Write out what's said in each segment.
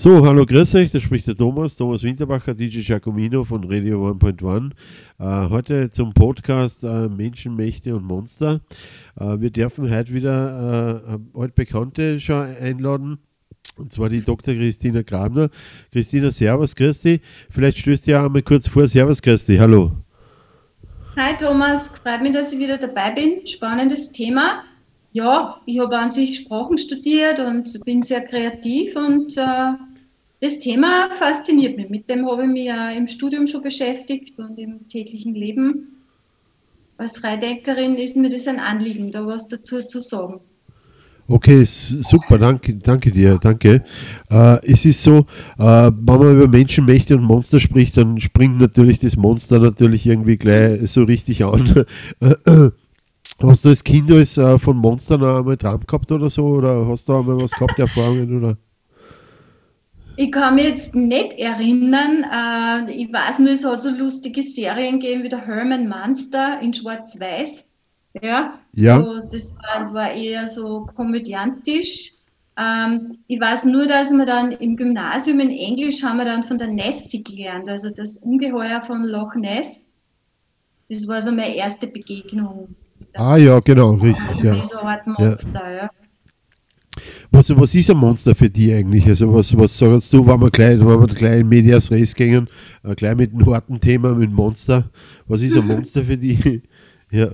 So, hallo, grüß euch, da spricht der Thomas, Thomas Winterbacher, DJ Giacomino von Radio 1.1. Äh, heute zum Podcast äh, Menschen, Mächte und Monster. Äh, wir dürfen heute wieder äh, altbekannte schon einladen, und zwar die Dr. Christina Grabner. Christina, Servus, Christi. Vielleicht stößt ihr ja einmal kurz vor. Servus, Christi, hallo. Hi Thomas, freut mich, dass ich wieder dabei bin. Spannendes Thema ja, ich habe an sich Sprachen studiert und bin sehr kreativ und äh, das Thema fasziniert mich. Mit dem habe ich mich ja im Studium schon beschäftigt und im täglichen Leben. Als Freidenkerin ist mir das ein Anliegen, da was dazu zu sagen. Okay, super, danke, danke dir, danke. Äh, es ist so, äh, wenn man über Menschenmächte und Monster spricht, dann springt natürlich das Monster natürlich irgendwie gleich so richtig an. Hast du als Kind als äh, von Monstern einmal Traum gehabt oder so? Oder hast du einmal was gehabt, Erfahrungen? Oder? Ich kann mich jetzt nicht erinnern. Äh, ich weiß nur, es hat so lustige Serien gegeben wie der Herman Monster in Schwarz-Weiß. Ja. ja. So, das war, war, eher so komödiantisch. Ähm, ich weiß nur, dass wir dann im Gymnasium in Englisch haben wir dann von der Nessie gelernt, also das Ungeheuer von Loch Ness. Das war so meine erste Begegnung Ah ja, genau, richtig. Ja. So Art Monster, ja. Was, was ist ein Monster für dich eigentlich? Also was, was sagst du, wenn wir gleich, wenn wir gleich in Medias Res gehen, äh, gleich mit einem harten Thema, mit Monster. Was ist ein Monster für dich? ja.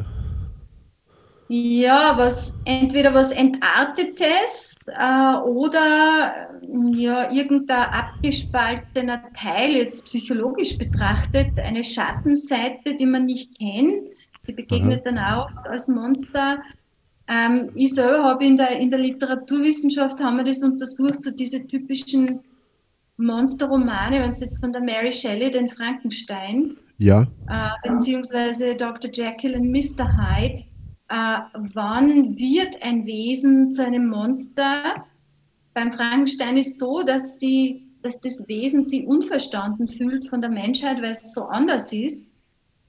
Ja, was entweder was Entartetes äh, oder ja, irgendein abgespaltener Teil, jetzt psychologisch betrachtet, eine Schattenseite, die man nicht kennt, die begegnet Aha. dann auch als Monster. Ähm, ich selber habe in der, in der Literaturwissenschaft haben wir das untersucht, so diese typischen Monsterromane, wenn es jetzt von der Mary Shelley, den Frankenstein, ja. äh, beziehungsweise Dr. Jekyll und Mr. Hyde, äh, wann wird ein Wesen zu einem Monster? Beim Frankenstein ist so, dass sie, dass das Wesen sie unverstanden fühlt von der Menschheit, weil es so anders ist.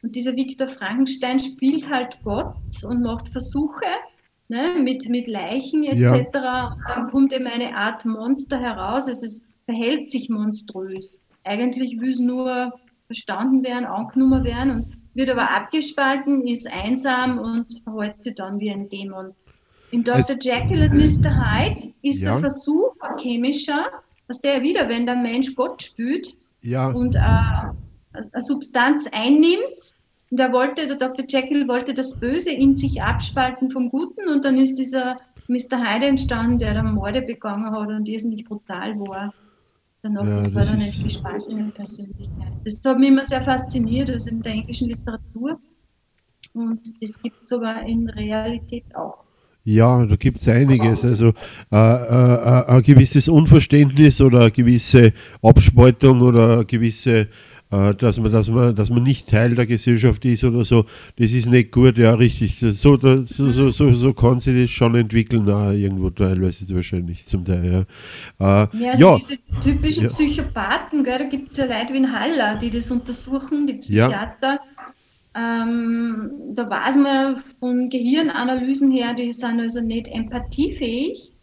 Und dieser Viktor Frankenstein spielt halt Gott und macht Versuche ne, mit, mit Leichen etc. Ja. Dann kommt eben eine Art Monster heraus. Also es verhält sich monströs. Eigentlich will es nur verstanden werden, angenommen werden und wird aber abgespalten, ist einsam und verhält sich dann wie ein Dämon. Im Dr. Jekyll und Mr. Hyde ist ja. der Versuch ein chemischer, dass der wieder, wenn der Mensch Gott spürt ja. und äh, eine Substanz einnimmt, und er wollte, der Dr. Jekyll wollte das Böse in sich abspalten vom Guten und dann ist dieser Mr. Hyde entstanden, der dann Morde begangen hat und irrsinnig brutal war. Danach, ja, das, das war dann eine gespaltene Persönlichkeit. Das hat mich immer sehr fasziniert, also in der englischen Literatur. Und das gibt es aber in Realität auch. Ja, da gibt es einiges. Also äh, äh, äh, ein gewisses Unverständnis oder eine gewisse Abspaltung oder eine gewisse dass man, dass man, dass man nicht Teil der Gesellschaft ist oder so, das ist nicht gut, ja, richtig. So, so, so, so, so kann sich das schon entwickeln, auch irgendwo teilweise wahrscheinlich zum Teil, ja. Äh, ja, also ja. diese typischen ja. Psychopathen, gell, da gibt es ja Leute wie in Haller, die das untersuchen, die Psychiater. Ähm, da weiß man von Gehirnanalysen her, die sind also nicht empathiefähig.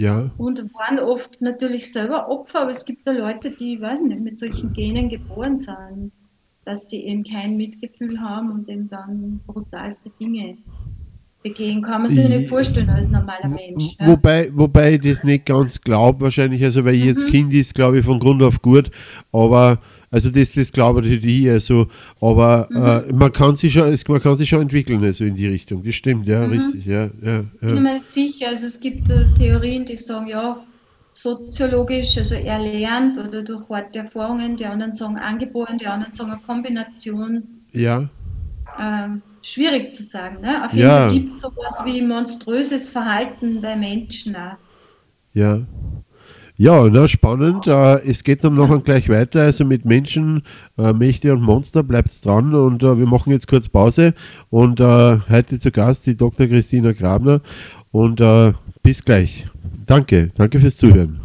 Ja. Und waren oft natürlich selber Opfer, aber es gibt da Leute, die, weiß nicht, mit solchen Genen geboren sind, dass sie eben kein Mitgefühl haben und eben dann brutalste Dinge begehen. Kann man sich nicht vorstellen als normaler Mensch. Ja. Wobei, wobei ich das nicht ganz glaube, wahrscheinlich, also weil ich jetzt mhm. Kind ist, glaube ich, von Grund auf gut, aber also das, das glaube ich, also, aber mhm. äh, man, kann sich schon, man kann sich schon entwickeln, also in die Richtung. Das stimmt, ja, mhm. richtig, ja. ja, ja. Ich bin mir nicht sicher, also es gibt äh, Theorien, die sagen, ja, soziologisch, also erlernt oder durch harte Erfahrungen, die anderen sagen angeboren, die anderen sagen eine Kombination. Ja. Ähm, schwierig zu sagen. Ne? Auf jeden ja. Fall gibt es sowas wie monströses Verhalten bei Menschen auch. Ja. Ja, na, spannend. Äh, es geht dann noch gleich weiter. Also mit Menschen, äh, Mächte und Monster bleibt dran und äh, wir machen jetzt kurz Pause. Und heute zu Gast die Dr. Christina Grabner. Und bis gleich. Danke, danke fürs Zuhören.